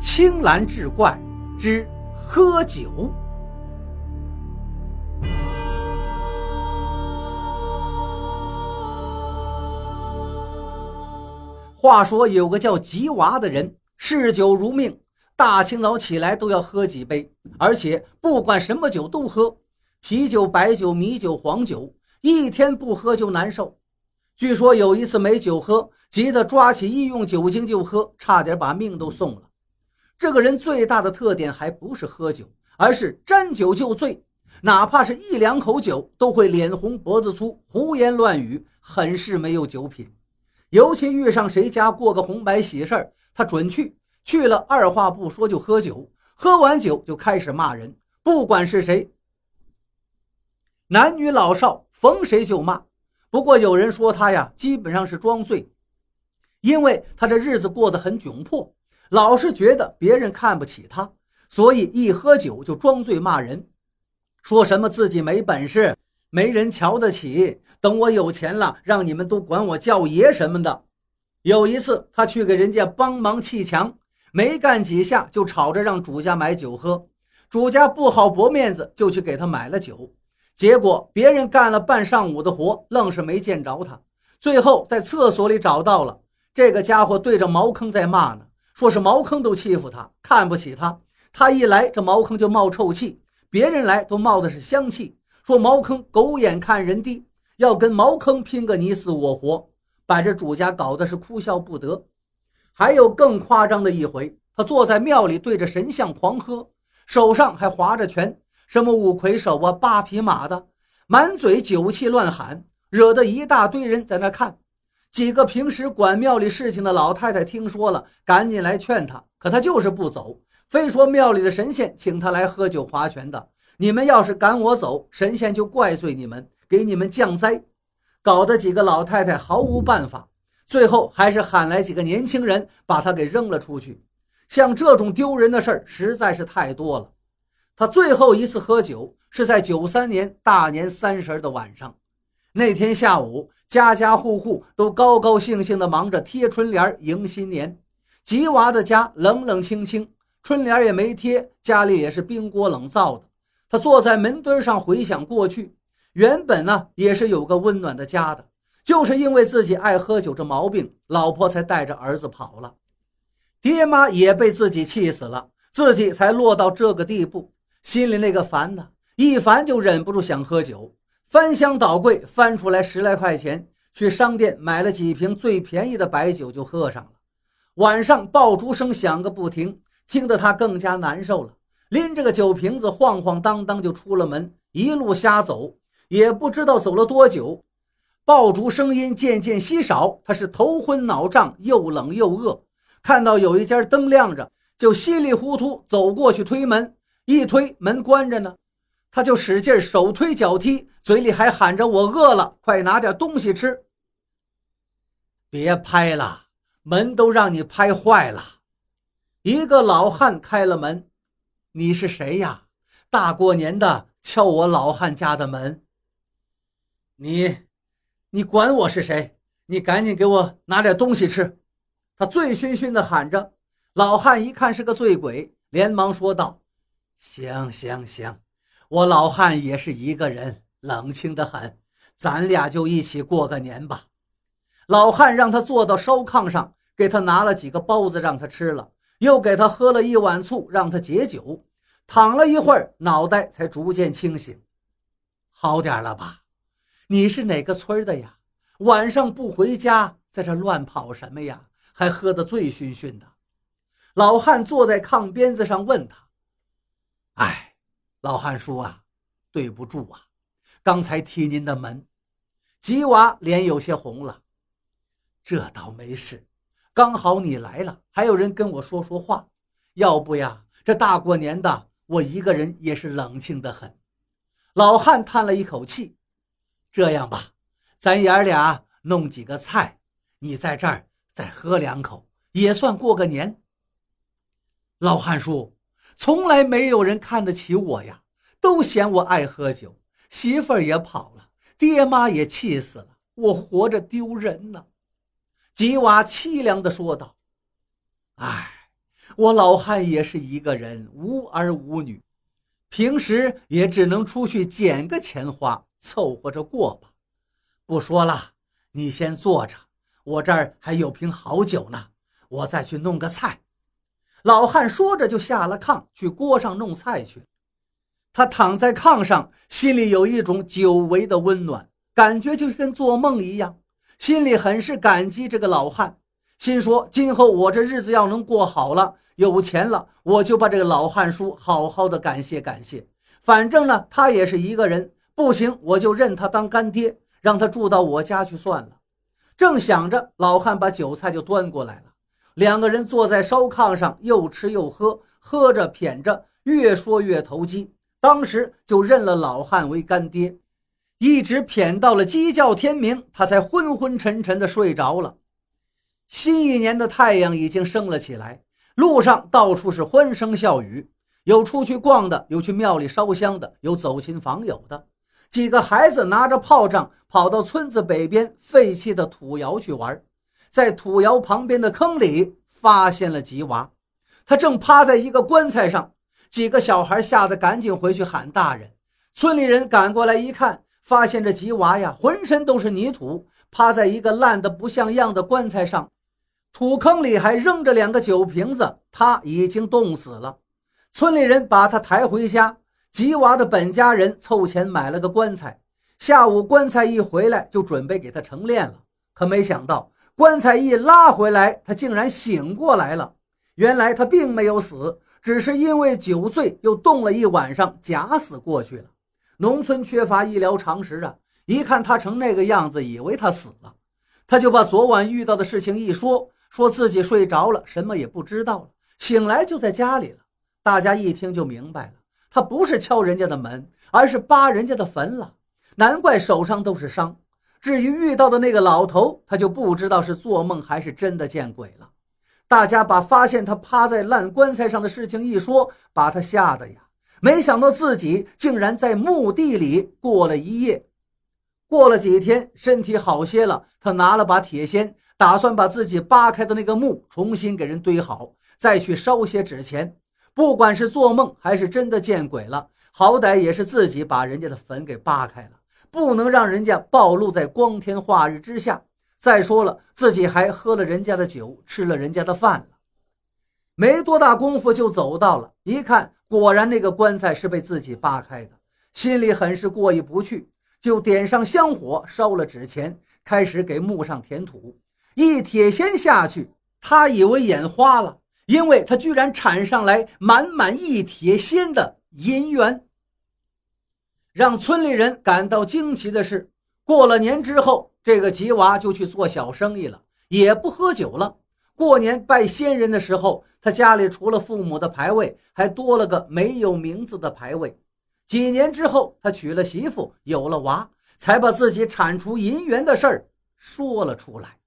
青蓝志怪之喝酒。话说有个叫吉娃的人，嗜酒如命，大清早起来都要喝几杯，而且不管什么酒都喝，啤酒、白酒、米酒、黄酒，一天不喝就难受。据说有一次没酒喝，急得抓起医用酒精就喝，差点把命都送了。这个人最大的特点还不是喝酒，而是沾酒就醉，哪怕是一两口酒都会脸红脖子粗，胡言乱语，很是没有酒品。尤其遇上谁家过个红白喜事儿，他准去。去了，二话不说就喝酒，喝完酒就开始骂人，不管是谁，男女老少，逢谁就骂。不过有人说他呀，基本上是装醉，因为他这日子过得很窘迫，老是觉得别人看不起他，所以一喝酒就装醉骂人，说什么自己没本事。没人瞧得起，等我有钱了，让你们都管我叫爷什么的。有一次，他去给人家帮忙砌墙，没干几下就吵着让主家买酒喝，主家不好驳面子，就去给他买了酒。结果别人干了半上午的活，愣是没见着他。最后在厕所里找到了这个家伙，对着茅坑在骂呢，说是茅坑都欺负他，看不起他。他一来，这茅坑就冒臭气；别人来都冒的是香气。说茅坑狗眼看人低，要跟茅坑拼个你死我活，把这主家搞得是哭笑不得。还有更夸张的一回，他坐在庙里对着神像狂喝，手上还划着拳，什么五魁首啊、八匹马的，满嘴酒气乱喊，惹得一大堆人在那看。几个平时管庙里事情的老太太听说了，赶紧来劝他，可他就是不走，非说庙里的神仙请他来喝酒划拳的。你们要是赶我走，神仙就怪罪你们，给你们降灾，搞得几个老太太毫无办法。最后还是喊来几个年轻人，把他给扔了出去。像这种丢人的事儿实在是太多了。他最后一次喝酒是在九三年大年三十的晚上，那天下午，家家户户都高高兴兴地忙着贴春联迎新年。吉娃的家冷冷清清，春联也没贴，家里也是冰锅冷灶的。他坐在门墩上回想过去，原本呢也是有个温暖的家的，就是因为自己爱喝酒这毛病，老婆才带着儿子跑了，爹妈也被自己气死了，自己才落到这个地步，心里那个烦呢，一烦就忍不住想喝酒，翻箱倒柜翻出来十来块钱，去商店买了几瓶最便宜的白酒就喝上了，晚上爆竹声响个不停，听得他更加难受了。拎着个酒瓶子，晃晃荡荡就出了门，一路瞎走，也不知道走了多久。爆竹声音渐渐稀少，他是头昏脑胀，又冷又饿。看到有一家灯亮着，就稀里糊涂走过去推门。一推门关着呢，他就使劲手推脚踢，嘴里还喊着：“我饿了，快拿点东西吃。”别拍了，门都让你拍坏了。一个老汉开了门。你是谁呀？大过年的敲我老汉家的门。你，你管我是谁？你赶紧给我拿点东西吃。他醉醺醺的喊着。老汉一看是个醉鬼，连忙说道：“行行行，我老汉也是一个人，冷清的很，咱俩就一起过个年吧。”老汉让他坐到烧炕上，给他拿了几个包子让他吃了。又给他喝了一碗醋，让他解酒。躺了一会儿，脑袋才逐渐清醒，好点了吧？你是哪个村的呀？晚上不回家，在这乱跑什么呀？还喝得醉醺醺的。老汉坐在炕边子上问他：“哎，老汉叔啊，对不住啊，刚才踢您的门。”吉娃脸有些红了。这倒没事。刚好你来了，还有人跟我说说话。要不呀，这大过年的，我一个人也是冷清的很。老汉叹了一口气：“这样吧，咱爷俩弄几个菜，你在这儿再喝两口，也算过个年。”老汉叔，从来没有人看得起我呀，都嫌我爱喝酒，媳妇儿也跑了，爹妈也气死了，我活着丢人呢。吉娃凄凉地说道：“哎，我老汉也是一个人，无儿无女，平时也只能出去捡个钱花，凑合着过吧。不说了，你先坐着，我这儿还有瓶好酒呢，我再去弄个菜。老汉说着就下了炕，去锅上弄菜去。他躺在炕上，心里有一种久违的温暖，感觉就跟做梦一样，心里很是感激这个老汉。心说：“今后我这日子要能过好了，有钱了，我就把这个老汉叔好好的感谢感谢。反正呢，他也是一个人，不行我就认他当干爹，让他住到我家去算了。”正想着，老汉把酒菜就端过来了，两个人坐在烧炕上，又吃又喝，喝着谝着，越说越投机。当时就认了老汉为干爹，一直谝到了鸡叫天明，他才昏昏沉沉的睡着了。新一年的太阳已经升了起来，路上到处是欢声笑语，有出去逛的，有去庙里烧香的，有走亲访友的。几个孩子拿着炮仗跑到村子北边废弃的土窑去玩，在土窑旁边的坑里发现了吉娃，他正趴在一个棺材上。几个小孩吓得赶紧回去喊大人。村里人赶过来一看，发现这吉娃呀，浑身都是泥土，趴在一个烂得不像样的棺材上。土坑里还扔着两个酒瓶子，他已经冻死了。村里人把他抬回家，吉娃的本家人凑钱买了个棺材。下午棺材一回来，就准备给他成殓了。可没想到，棺材一拉回来，他竟然醒过来了。原来他并没有死，只是因为酒醉又冻了一晚上，假死过去了。农村缺乏医疗常识啊，一看他成那个样子，以为他死了，他就把昨晚遇到的事情一说。说自己睡着了，什么也不知道了。醒来就在家里了。大家一听就明白了，他不是敲人家的门，而是扒人家的坟了。难怪手上都是伤。至于遇到的那个老头，他就不知道是做梦还是真的见鬼了。大家把发现他趴在烂棺材上的事情一说，把他吓得呀，没想到自己竟然在墓地里过了一夜。过了几天，身体好些了，他拿了把铁锨。打算把自己扒开的那个墓重新给人堆好，再去烧些纸钱。不管是做梦还是真的见鬼了，好歹也是自己把人家的坟给扒开了，不能让人家暴露在光天化日之下。再说了，自己还喝了人家的酒，吃了人家的饭了。没多大功夫就走到了，一看果然那个棺材是被自己扒开的，心里很是过意不去，就点上香火，烧了纸钱，开始给墓上填土。一铁锨下去，他以为眼花了，因为他居然铲上来满满一铁锨的银元。让村里人感到惊奇的是，过了年之后，这个吉娃就去做小生意了，也不喝酒了。过年拜先人的时候，他家里除了父母的牌位，还多了个没有名字的牌位。几年之后，他娶了媳妇，有了娃，才把自己铲除银元的事儿说了出来。